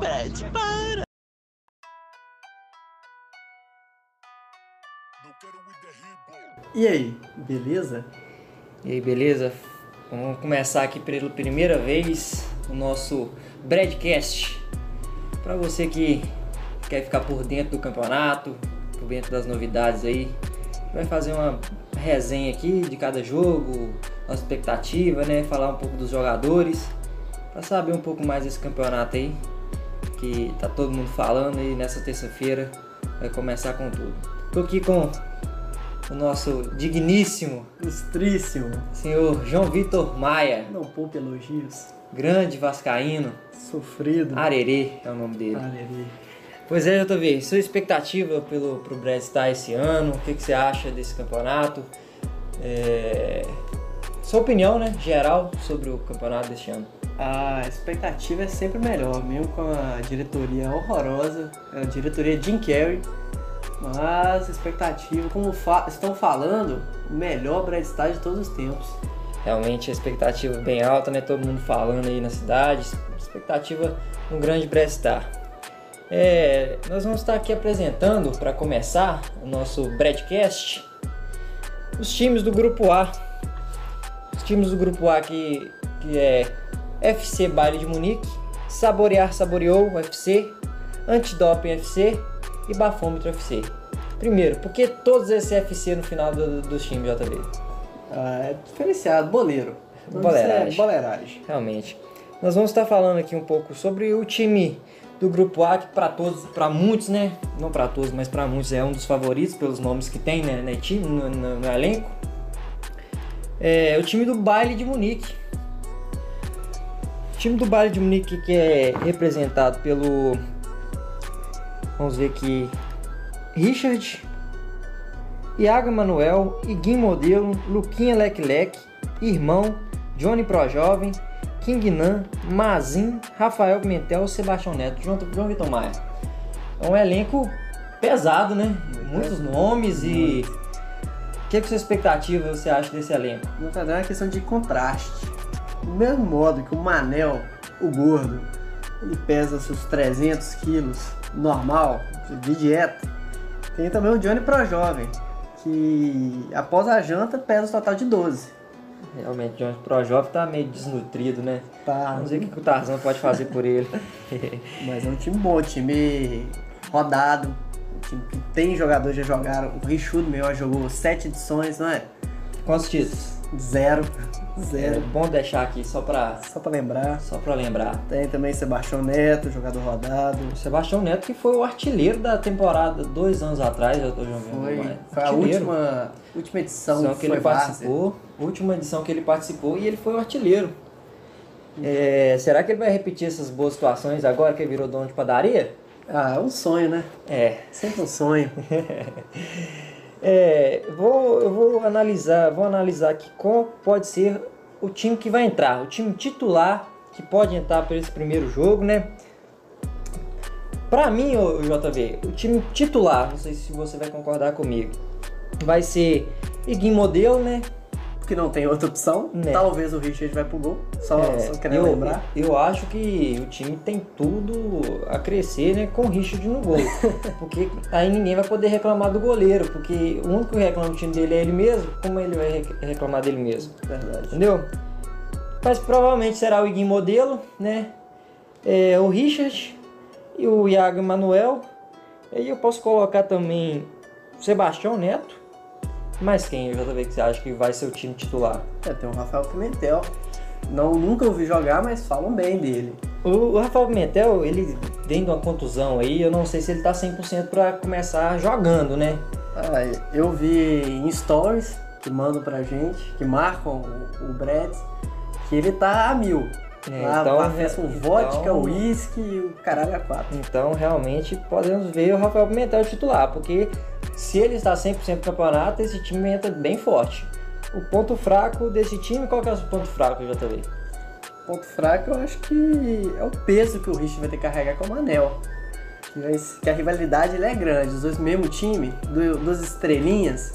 Brad, para! E aí, beleza? E aí, beleza? Vamos começar aqui pela primeira vez o nosso Bradcast. Para você que quer ficar por dentro do campeonato, por dentro das novidades aí, vai fazer uma resenha aqui de cada jogo, nossa expectativa, né? Falar um pouco dos jogadores, para saber um pouco mais desse campeonato aí, que tá todo mundo falando aí nessa terça-feira vai começar com tudo. Tô aqui com o nosso digníssimo, Ilustríssimo. senhor João Vitor Maia, Não poupe elogios. grande vascaíno, Sofrido. Arerê é o nome dele. Arerê. Pois é, JV, sua expectativa pelo, pro Brad Star esse ano, o que, que você acha desse campeonato? É, Sua opinião, né, geral, sobre o campeonato deste ano. A expectativa é sempre melhor, mesmo com a diretoria horrorosa, a diretoria Jim Carrey. Mas expectativa, como fa- estão falando, o melhor Brad Star de todos os tempos. Realmente a expectativa bem alta, né? Todo mundo falando aí na cidade. Expectativa um grande Brad Star. É, nós vamos estar aqui apresentando, para começar, o nosso Bradcast, os times do Grupo A. Os times do Grupo A que, que é FC Baile de Munique, Saborear Saboreou UFC, Antidoping FC e Bafômetro FC. Primeiro, por que todos esses FC no final do- dos times, JB? Ah, é diferenciado, boleiro. Boleiragem. Boleiragem. Realmente. Nós vamos estar falando aqui um pouco sobre o time do grupo A, que para todos, para muitos, né? Não para todos, mas para muitos é um dos favoritos pelos nomes que tem né, time, no, no- no elenco. É o time do Baile de Munique. O time do Baile de Munique que é representado pelo Vamos ver aqui Richard, Iago Emanuel, Iguim Modelo, Luquinha Leque Leque, Irmão, Johnny Pro Jovem, King Nan, Mazin, Rafael Pimentel, Sebastião Neto, João, João Vitor Maia. É um elenco pesado, né? Muitos nomes e. O que, que sua expectativa você acha desse elenco? Na verdade é uma questão de contraste. Do mesmo modo que o Manel, o gordo, ele pesa seus 300 quilos normal, de dieta, tem também o Johnny Pro Jovem, que após a janta pesa um total de 12. Realmente, Johnny Pro Jovem tá meio desnutrido, né? Tá, Vamos ver o que o Tarzan pode fazer por ele. mas é um time bom, um time rodado, um time que tem jogadores que já jogaram. O Richudo já jogou 7 edições, não é? Quantos títulos? Zero. É Zero. bom deixar aqui só pra, Só pra lembrar. só pra lembrar. Tem também Sebastião Neto, jogador rodado. Sebastião Neto que foi o artilheiro da temporada dois anos atrás, eu tô jogando Foi, mais. foi a Artilheiro. última, última edição edição que foi ele várzea. participou, última edição que ele participou e ele foi o artilheiro. É, será que ele vai repetir essas boas situações agora que ele virou dono de padaria? Ah, é um sonho, né? É. Sempre um sonho. É, vou, eu vou analisar, vou analisar aqui qual pode ser o time que vai entrar, o time titular que pode entrar para esse primeiro jogo, né? Pra mim, ô, JV, o time titular, não sei se você vai concordar comigo, vai ser Iguim Modelo, né? Porque não tem outra opção. Né. Talvez o Richard vai pro gol. Só, É, só querendo eu, lembrar. Eu acho que o time tem tudo a crescer né, com o Richard no gol. porque aí ninguém vai poder reclamar do goleiro. Porque o único que reclama do time dele é ele mesmo. Como ele vai rec- reclamar dele mesmo? Verdade. Entendeu? Mas provavelmente será o Iguim Modelo, né? É, o Richard e o Iago Manuel. Aí eu posso colocar também o Sebastião Neto. Mas quem, JV, que você acha que vai ser o time titular? É, tem o Rafael Pimentel. Não, nunca ouvi jogar, mas falam bem dele. O, o Rafael Pimentel, ele vem de uma contusão aí, eu não sei se ele tá 100% pra começar jogando, né? Ah, eu vi em stories que mandam pra gente, que marcam o, o Brad, que ele tá a mil. É, Lá então, pra festa com então- vodka, uísque e o caralho a quatro. Então, realmente, podemos ver o Rafael Pimentel titular, porque se ele está 100% no campeonato, esse time entra bem forte. O ponto fraco desse time, qual que é o ponto fraco, JV? Ponto fraco, eu acho que é o peso que o Rich vai ter que carregar com o Manel. Que, a rivalidade é grande, os dois no mesmo time, du- duas estrelinhas,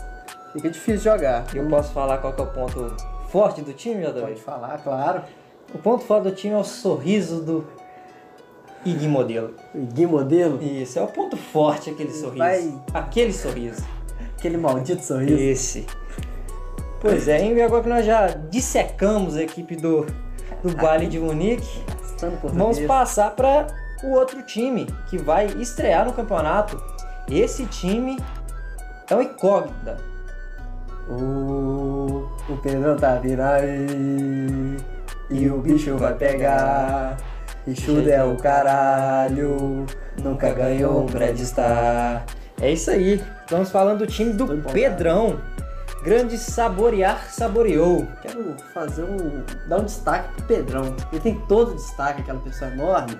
fica difícil jogar. Eu posso falar qual que é o ponto forte do time, JV? Pode falar, claro. O ponto forte do time é o sorriso do E Gui Modelo. Gui Modelo? Isso, é o ponto forte aquele sorriso. Vai- Aquele sorriso. Aquele maldito sorriso. Esse. Pois é, e agora que nós já dissecamos a equipe do, do baile de Munique, vamos passar para o outro time que vai estrear no campeonato. Esse time é o incógnita. O, o Pedrão tá vindo aí e o bicho vai pegar. Bichudo é o caralho, nunca ganhou um Brad Star. É isso aí. Estamos falando do time do. Pedrão. Grande saborear, saboreou. Quero fazer um. dar um destaque pro Pedrão. Ele tem todo o destaque, aquela pessoa enorme,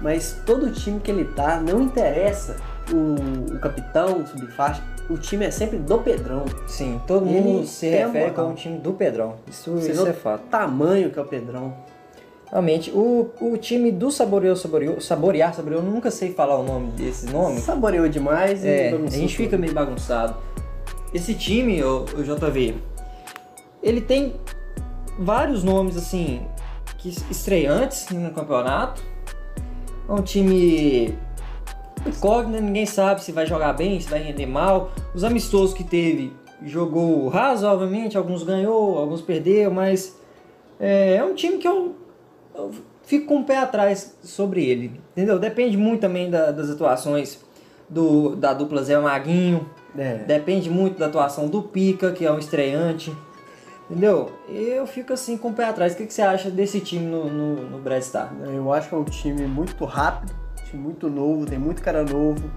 mas todo o time que ele tá não interessa o, o capitão, o subfaixa. O time é sempre do Pedrão. Sim, todo Ele mundo se refere como o time do Pedrão. Isso, isso é o fato. tamanho que é o Pedrão. Realmente, o, o time do Saboreou, Saboreou, Saborear, Saboreou, eu nunca sei falar o nome desse nome. Saboreou demais É, e a gente fica meio bagunçado. Esse time, o, o JV, ele tem vários nomes assim que estreantes no campeonato. É um time incógnito, ninguém sabe se vai jogar bem, se vai render mal. Os amistosos que teve, jogou razoavelmente, alguns ganhou, alguns perdeu, mas é, é um time que eu, eu fico com o pé atrás sobre ele, entendeu? Depende muito também da- das atuações do, da dupla Zé Maguinho, É. depende muito da atuação do Pica, que é um estreante, entendeu? Eu fico assim com o pé atrás. O que, que você acha desse time no, no, no Brad Star? Eu acho que é um time muito rápido, time muito novo, tem muito cara novo.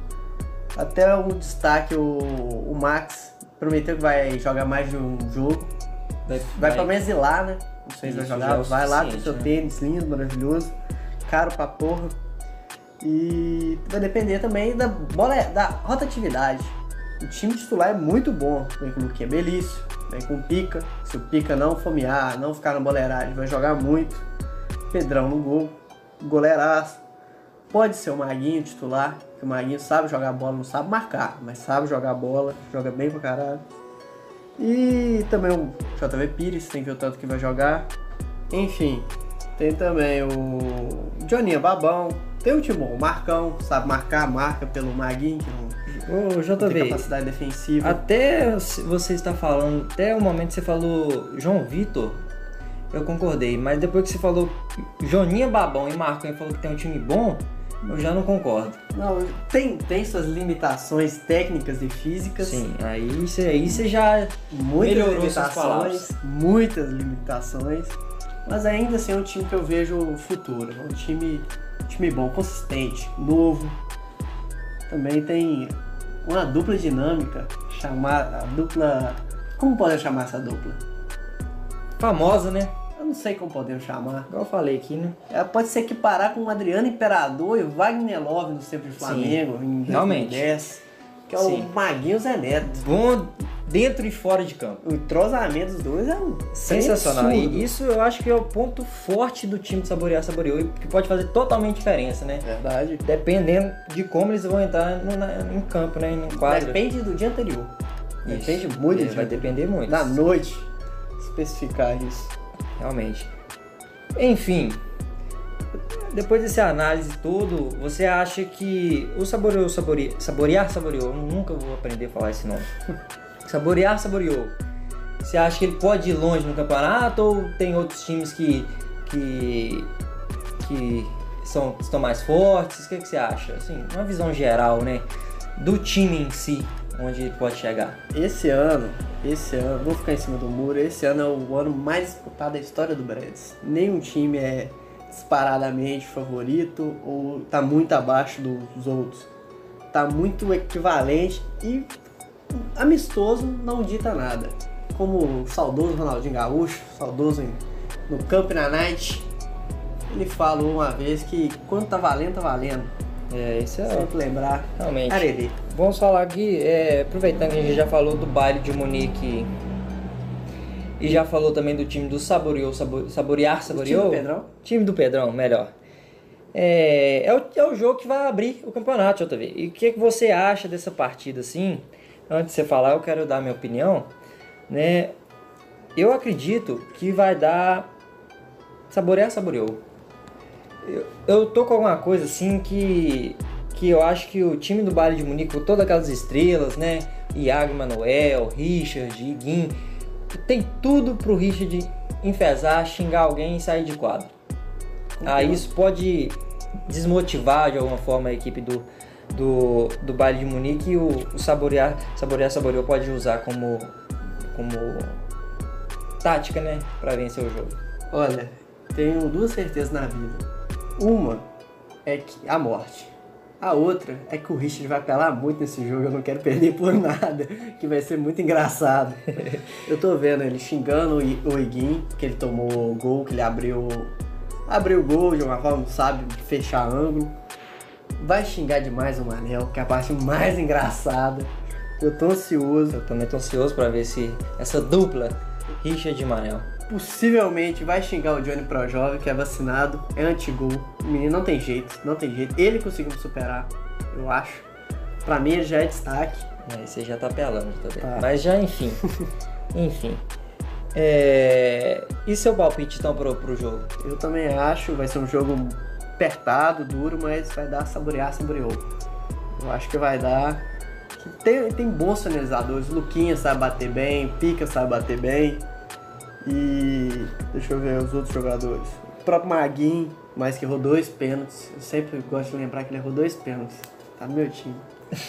Até o destaque, o, o Max prometeu que vai jogar mais de um jogo. Vai pelo menos ir lá, né? Isso já jogar. é vai lá com seu né? tênis lindo, maravilhoso, caro pra porra. E vai depender também da bola, da rotatividade. O time titular é muito bom. Vem com o Luquinha Belício, vem com o Pica. Se o Pica não fomear, não ficar na boleiragem, vai jogar muito. Pedrão no gol, goleiraço. Pode ser o Maguinho titular, que o Maguinho sabe jogar bola, não sabe marcar, mas sabe jogar bola, joga bem pra caralho. E também o JV Pires, tem que ver o tanto que vai jogar. Enfim, tem também o Joninha Babão, tem o Timon, o Marcão, sabe marcar, marca pelo Maguinho, que não, Ô, JV, capacidade defensiva. até você está falando, até o momento que você falou João Vitor, eu concordei, mas depois que você falou Joninha Babão e Marcão e falou que tem um time bom, eu já não concordo. Não, tem, tem suas limitações técnicas e físicas. Sim, aí você, aí já. muitas Melhorou limitações, muitas limitações, mas ainda assim é um time que eu vejo futuro, é um time, time bom, consistente, novo. Também tem uma dupla dinâmica, chamar a dupla, como podemos chamar essa dupla? Famosa, né? Não sei como podemos chamar. Igual eu falei aqui, né? Ela pode se equiparar com o Adriano Imperador e o Wagner Love no tempo de Flamengo em realmente. 2010, que é Sim. o Maguinho Zé Neto. Bom dentro e fora de campo. O entrosamento dos dois é Sensacional. E isso eu acho que é o ponto forte do time de Saborear Saboreou e que pode fazer totalmente diferença, né? Verdade. Dependendo de como eles vão entrar no, na- em campo, né? No quadro. Depende do dia anterior. Isso. Depende muito É, Vai depender muito. Da noite. Especificar isso. Realmente. Enfim, depois dessa análise todo, você acha que o saboreou, sabore... saborear, saboreou, eu nunca vou aprender a falar esse nome. saborear, saboreou. Você acha que ele pode ir longe no campeonato ou tem outros times que que que são estão mais fortes? O que, que você acha? Assim, uma visão geral, né, do time em si, onde pode chegar. Esse ano, esse ano, vou ficar em cima do muro, esse ano é o ano mais disputado da história do Brads. Nenhum time é disparadamente favorito ou tá muito abaixo dos outros. Tá muito equivalente e amistoso não dita nada. Como o saudoso Ronaldinho Gaúcho, saudoso em- no Camp na Night, ele falou uma vez que quando tá valendo, tá valendo. É, isso é Sempre lembrar. realmente. Arerê. Vamos falar aqui, é, aproveitando que a gente já falou do baile de Munique e já falou também do time do Saboreou, Sabo- Saborear, Saboreou. Time do Pedrão? Time do Pedrão, melhor. É, é, o, é o jogo que vai abrir o campeonato, JV. E o que, que você acha dessa partida assim? Antes de você falar, eu quero dar minha opinião. Né? Eu acredito que vai dar Saborear, Saboreou. Eu, eu tô com alguma coisa assim que. Que eu acho que o time do Bayern de Munique, com todas aquelas estrelas, né? Iago Manuel, Richard, Iguin, tem tudo pro Richard enfesar, xingar alguém e sair de quadro. Aí isso pode desmotivar de alguma forma a equipe do, do, do Bayern de Munique e o, o Saborear, Saborear Saboreou pode usar como, como tática, né? Pra vencer o jogo. Olha, tenho duas certezas na vida. Uma é que a morte. A outra é que o Richard vai apelar muito nesse jogo, eu não quero perder por nada, que vai ser muito engraçado. eu tô vendo ele xingando o Iguin, que ele tomou o gol, que ele abriu abriu o gol de uma forma, sabe, fechar ângulo. Vai xingar demais o Manel, que é a parte mais engraçada. Eu tô ansioso. Eu também tô ansioso pra ver se essa dupla, Richard e Manel. Possivelmente vai xingar o Johnny Pro Jovem, que é vacinado, é anti-gol. O menino não tem jeito, não tem jeito. Ele conseguiu me superar, eu acho. Pra mim ele já é destaque. Aí você já tá pelando também. Tá. Mas já, enfim. enfim. É... E seu palpite então pro, pro jogo? Eu também acho, vai ser um jogo apertado, duro, mas vai dar saborear, saboreou. Eu acho que vai dar. Tem, tem bons finalizadores, Luquinha sabe bater bem, Pica sabe bater bem. E deixa eu ver os outros jogadores. O próprio Maguinho, mas que errou dois pênaltis. Eu sempre gosto de lembrar que ele errou dois pênaltis. Tá no meu time.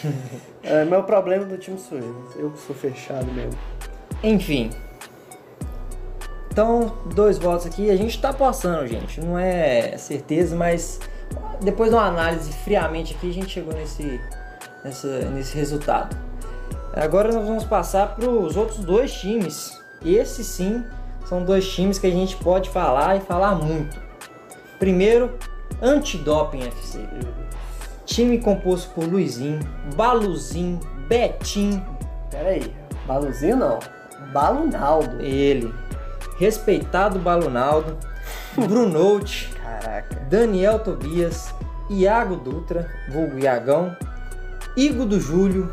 é, meu problema do time sou eu. Eu que sou fechado mesmo. Enfim. Então, dois votos aqui. A gente tá passando, gente. Não é certeza, mas depois de uma análise friamente aqui, a gente chegou nesse, nessa, nesse resultado. Agora nós vamos passar para os outros dois times. Esses sim são dois times que a gente pode falar e falar muito. Primeiro, Antidoping FC. Time composto por Luizinho, Baluzinho, Betinho, Pera aí, Baluzinho não. Balunaldo. ele, respeitado Balunaldo, Brunout, Caraca. Daniel Tobias, Iago Dutra, vulgo Iagão, Igor do Júlio,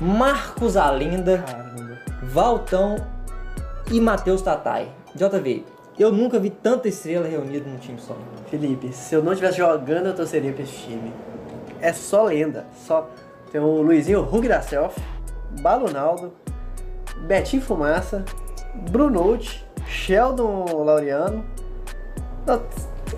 Marcos Alinda. Valtão e Matheus Tatai. JV, eu nunca vi tanta estrela reunida num time só. Felipe, se eu não estivesse jogando, eu torceria pra esse time. É só lenda. Só tem o Luizinho Rug da Self, Balunaldo, Betinho Fumaça, Brunout, Sheldon Laureano.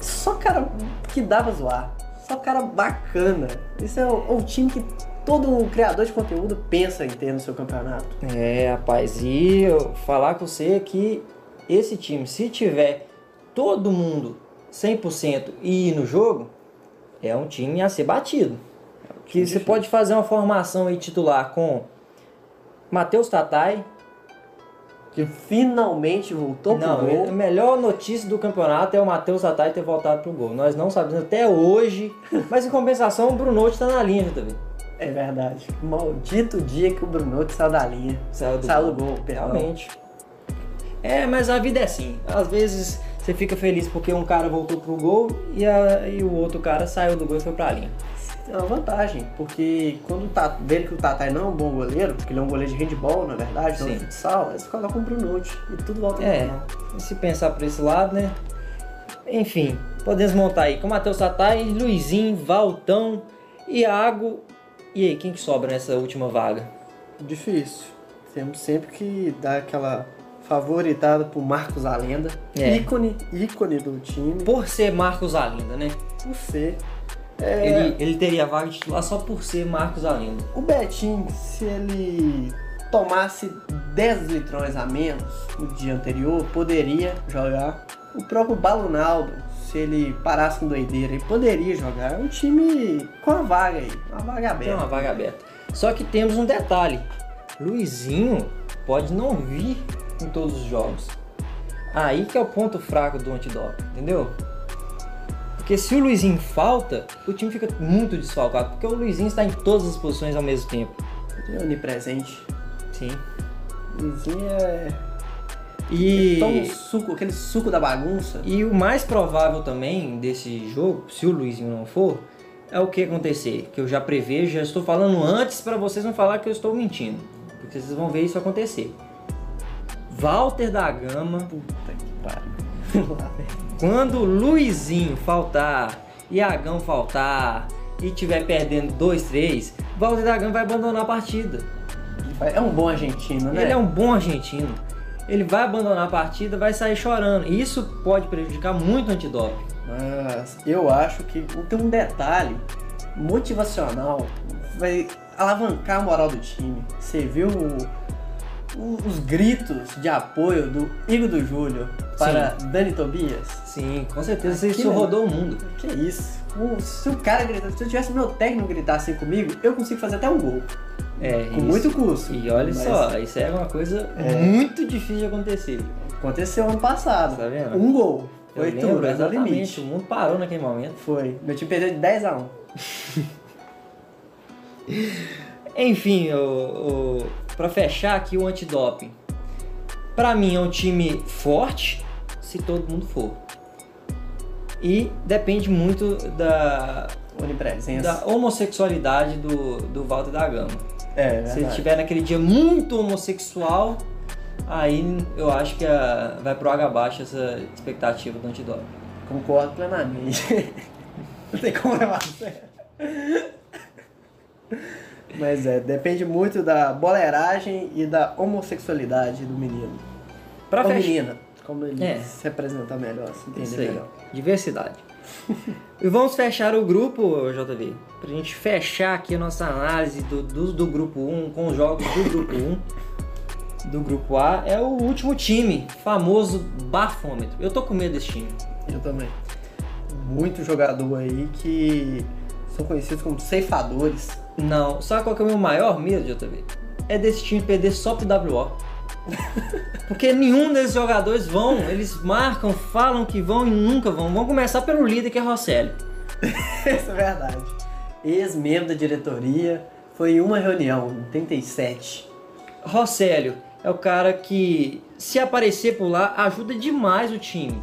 Só cara que pra zoar. Só cara bacana. Isso é o time que todo criador de conteúdo pensa em ter no seu campeonato. É, rapaz, e eu falar com você é que esse time, se tiver todo mundo 100% e ir no jogo, é um time a ser batido. Que você pode fazer uma formação aí titular com Matheus Tatai. Que finalmente voltou Não, pro gol. a melhor notícia do campeonato é o Matheus Tatai ter voltado pro gol. Nós não sabemos até hoje, mas em compensação o Bruno tá na linha também. É verdade. Maldito dia que o Bruno saiu da linha. Saiu do Saiu gol. do gol, perdão. Realmente. É, mas a vida é assim. Às vezes você fica feliz porque um cara voltou pro gol e, a- e o outro cara saiu do gol e foi pra linha. É uma vantagem, porque quando tá vendo que o Tatai não é um bom goleiro, porque ele é um goleiro de handball, na verdade, não de futsal, eles colocam o Brunout e tudo volta ao É, e se pensar por esse lado, né? Enfim, podemos montar aí com Matheus Tatai, Luizinho, Valtão, Iago. E aí, quem que sobra nessa última vaga? Difícil. Temos sempre que dar aquela favoritada pro Marcos Alenda, É. ícone, ícone do time, Por ser Marcos Alinda, né? por ser. É, Ele, ele teria vaga de titular só por ser Marcos Alinda. O Betinho, se ele tomasse 10 litrões a menos no dia anterior, poderia jogar. O próprio Balunaldo, se ele parasse com doideira, ele poderia jogar. É um time com a vaga aí, uma vaga Tem aberta. uma vaga aberta. Só que temos um detalhe: Luizinho pode não vir em todos os jogos. Aí que é o ponto fraco do antidoping, entendeu? Porque se o Luizinho falta, o time fica muito desfalcado, porque o Luizinho está em todas as posições ao mesmo tempo. É onipresente. Sim. Luizinho é. E, Toma um suco, aquele suco da bagunça. e o mais provável também desse jogo, se o Luizinho não for, é o que acontecer, que eu já prevejo, já estou falando antes para vocês não falar que eu estou mentindo, porque vocês vão ver isso acontecer. Walter da Gama Puta que pariu. Vem. Quando Luizinho faltar, Iagão faltar e tiver perdendo 2, 3, Walter da Gama vai abandonar a partida. É um bom argentino, né? Ele é um bom argentino. Ele vai abandonar a partida, vai sair chorando. E isso pode prejudicar muito o antidoping. Mas eu acho que tem um detalhe motivacional, vai alavancar a moral do time. Você viu o- os gritos de apoio do Igor do Júlio para Dani Tobias? Sim, com certeza isso Aquilo é- rodou o mundo. Que isso? O- Se o cara gritar, se eu tivesse meu técnico gritar assim comigo, eu consigo fazer até um gol. É, Com isso. muito custo. E olha Mas só, isso é uma coisa É. muito difícil de acontecer. Aconteceu ano passado. Tá vendo? Um gol. Eu Foi tudo, no exatamente, limite. o mundo parou naquele momento. Foi. Meu time perdeu de 10 a 1. Enfim, o, o, pra fechar aqui o antidoping. Pra mim é um time forte, se todo mundo for. E depende muito da, Onipresença. da homossexualidade do, do Walter da Gama. É, Se ele tiver naquele dia muito homossexual, aí eu acho que a- vai pro água abaixo essa expectativa do antidoping. Concordo plenamente. Não tem como levar. Mas é, depende muito da boleiragem e da homossexualidade do menino. Pra Ou fechar, menina, como ele É. se representa melhor, se entender melhor. diversidade. e vamos fechar o grupo, JV, pra gente fechar aqui a nossa análise do, do, do grupo 1 com os jogos do grupo 1. Do grupo A é o último time, famoso bafômetro. Eu tô com medo desse time. Eu também. Muito jogador aí que são conhecidos como ceifadores. Não, sabe qual que é o meu maior medo, JV? É desse time perder só pro WO. Porque nenhum desses jogadores vão, eles marcam, falam que vão e nunca vão. Vamos começar pelo líder que é Rosselli. Isso é verdade. Ex-membro da diretoria, foi em uma reunião, em 37. Rosselio é o cara que, se aparecer por lá, ajuda demais o time.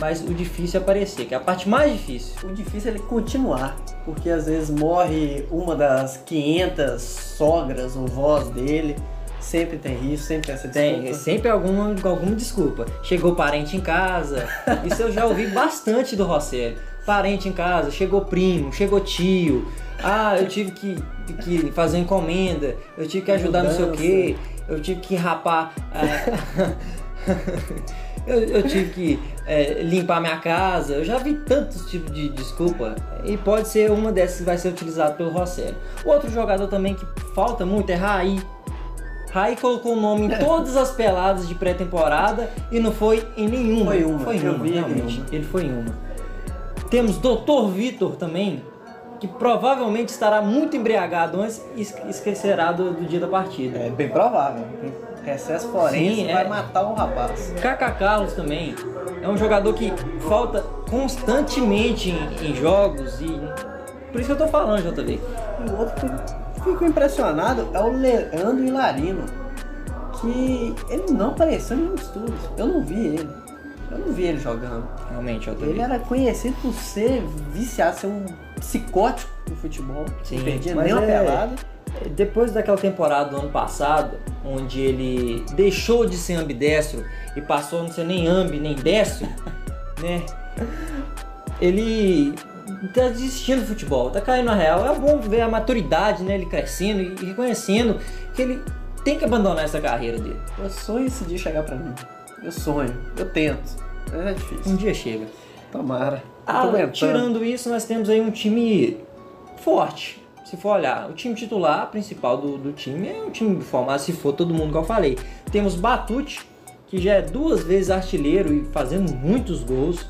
Mas o difícil é aparecer, que é a parte mais difícil. O difícil é ele continuar, porque às vezes morre uma das 500 sogras ou vós dele. Sempre tem isso, sempre tem essa Tem desculpa. sempre alguma, alguma desculpa. Chegou parente em casa. Isso eu já ouvi bastante do Rosselli. Parente em casa, chegou primo, chegou tio. Ah, eu tive que, que fazer encomenda, eu tive que ajudar não sei o quê, eu tive que rapar. ah, eu, eu tive que é, limpar minha casa. Eu já vi tantos tipos de desculpa. E pode ser uma dessas que vai ser utilizada pelo Rosselli. Outro jogador também que falta muito é Raí. Raí colocou o nome em todas as peladas de pré-temporada e não foi em nenhuma. Foi uma, Foi uma, realmente. uma. Ele foi em uma. Temos Dr. Vitor também, que provavelmente estará muito embriagado antes e es- esquecerá do, do dia da partida. É bem provável. Recesso forense Sim, vai é. matar o rapaz. Kaká Carlos também é um jogador que falta constantemente em, em jogos e por isso que eu tô falando, JV. E o outro que ficou impressionado é o Leandro Hilarino. Que ele não apareceu em nenhum estudo. Eu não vi ele. Eu não vi ele jogando. Realmente, JV. Ele era conhecido por ser viciado, ser um psicótico do futebol. Sim, não perdia mas nem uma é- pelada. Depois daquela temporada do ano passado, onde ele deixou de ser ambidestro e passou a não ser nem ambi nem destro, né? Ele tá desistindo do futebol, tá caindo na real. É bom ver a maturidade, né? Ele crescendo e reconhecendo que ele tem que abandonar essa carreira dele. Eu sonho esse dia chegar pra mim. Eu sonho, eu tento. Mas é difícil. Um dia chega. Tomara. Ah, tirando isso, nós temos aí um time forte. Se for olhar, o time titular principal do, do time é um time formado, se for todo mundo que eu falei. Temos Batute, que já é duas vezes artilheiro e fazendo muitos gols.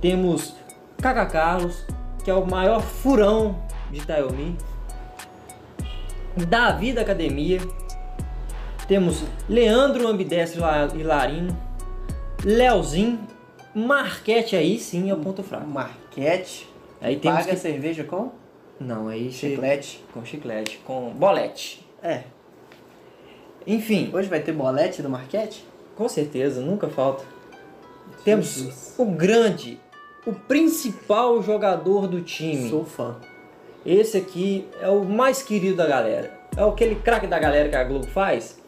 Temos Kaká Carlos, que é o maior furão de Itaiomi. Davi da Academia. Temos Leandro Ambidestro e Larino. Leozinho. Marquete aí sim é o ponto fraco. Marquete. Aí temos Paga que... cerveja com Não, aí che- chiclete. com chiclete, com bolete. É. Enfim, Hoje vai ter bolete do Marquete? com certeza, nunca falta. Temos Jesus. o grande, o principal jogador do time. Sou fã. Esse aqui é o mais querido da galera. É aquele craque da galera que a Globo faz.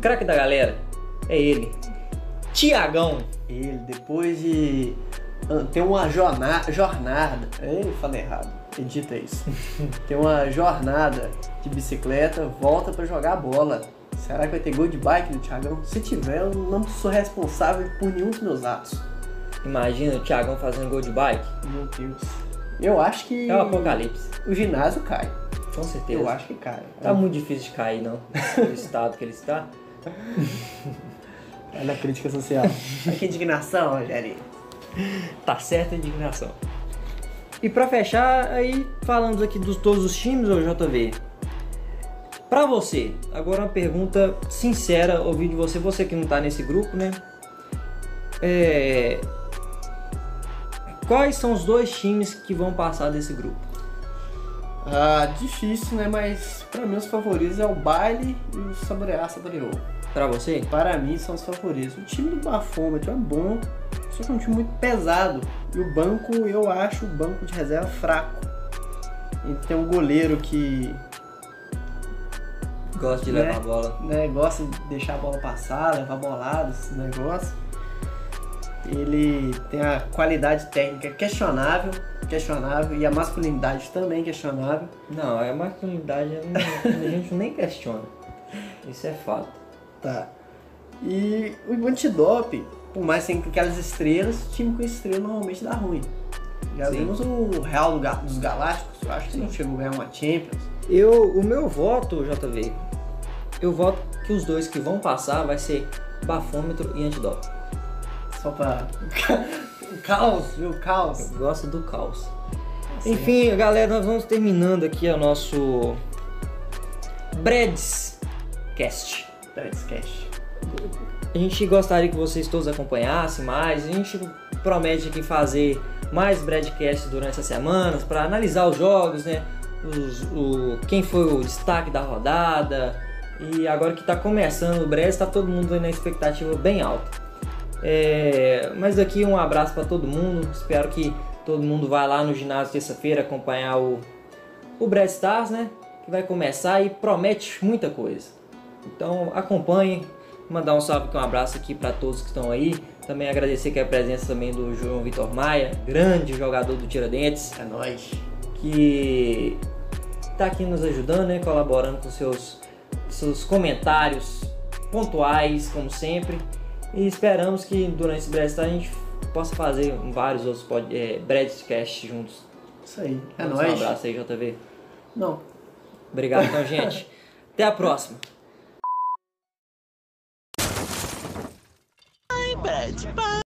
Craque da galera é ele. Tiagão. Ele, depois de tem uma jornada. jornada ei, falei errado. Edita isso. tem uma jornada de bicicleta, volta para jogar bola. Será que vai ter gol de bike do Thiagão? Se tiver, eu não sou responsável por nenhum dos meus atos. Imagina o Thiagão fazendo gol de bike. Meu Deus. Eu acho que. É o apocalipse. O ginásio cai. Com certeza. Eu acho que cai. Tá é. muito difícil de cair, não. No estado que ele está. Olha a crítica social. Olha que indignação, Rogério. Tá certa a indignação. E para fechar, aí falamos aqui dos todos os times, ou JV. Para você, agora uma pergunta sincera, ouvir de você, você que não tá nesse grupo, né? É... Quais são os dois times que vão passar desse grupo? Ah, difícil, né? Mas para mim os favoritos é o Baile e o Saborear Saboreou. Para você? Para mim são os favoritos. O time do Bafômetro é bom, só que é um time muito pesado. E o banco, eu acho o banco de reserva fraco. E tem um goleiro que. Gosta de né, levar a bola. Né, gosta de deixar a bola passar, levar bolada, esse negócio. Ele tem a qualidade técnica questionável, questionável, e a masculinidade também questionável. Não, a masculinidade a gente nem questiona. Isso é fato. Tá. E o antidope, por mais que aquelas estrelas, time com estrela normalmente dá ruim. Já Sim. vimos o Real dos Galácticos, eu acho que Sim. não chegou a ganhar uma Champions. Eu, o meu voto, JV, eu voto que os dois que vão passar vai ser bafômetro e antidope. Só pra. o caos, viu? O caos. Eu gosto do caos. Assim. Enfim, galera, nós vamos terminando aqui o nosso Breads Cast. Breads Cast. A gente gostaria que vocês todos acompanhassem mais. A gente promete aqui fazer mais broadcasts durante as semanas para analisar os jogos, né? Os, o, quem foi o destaque da rodada. E agora que está começando o Brest, está todo mundo na expectativa bem alta. É, mas aqui um abraço para todo mundo. Espero que todo mundo vá lá no ginásio terça-feira acompanhar o, o Brest Stars, né? Que vai começar e promete muita coisa. Então acompanhem, Mandar um salve e um abraço aqui para todos que estão aí. Também agradecer que a presença também do João Vitor Maia, grande jogador do Tiradentes. É nóis. Que está aqui nos ajudando, né? Colaborando com seus, seus comentários pontuais, como sempre. E esperamos que durante esse breve a gente possa fazer vários outros pod, é, juntos. Isso aí. É nóis. Um abraço aí, JV. Não. Obrigado então, gente. Até a próxima. bed. Bye.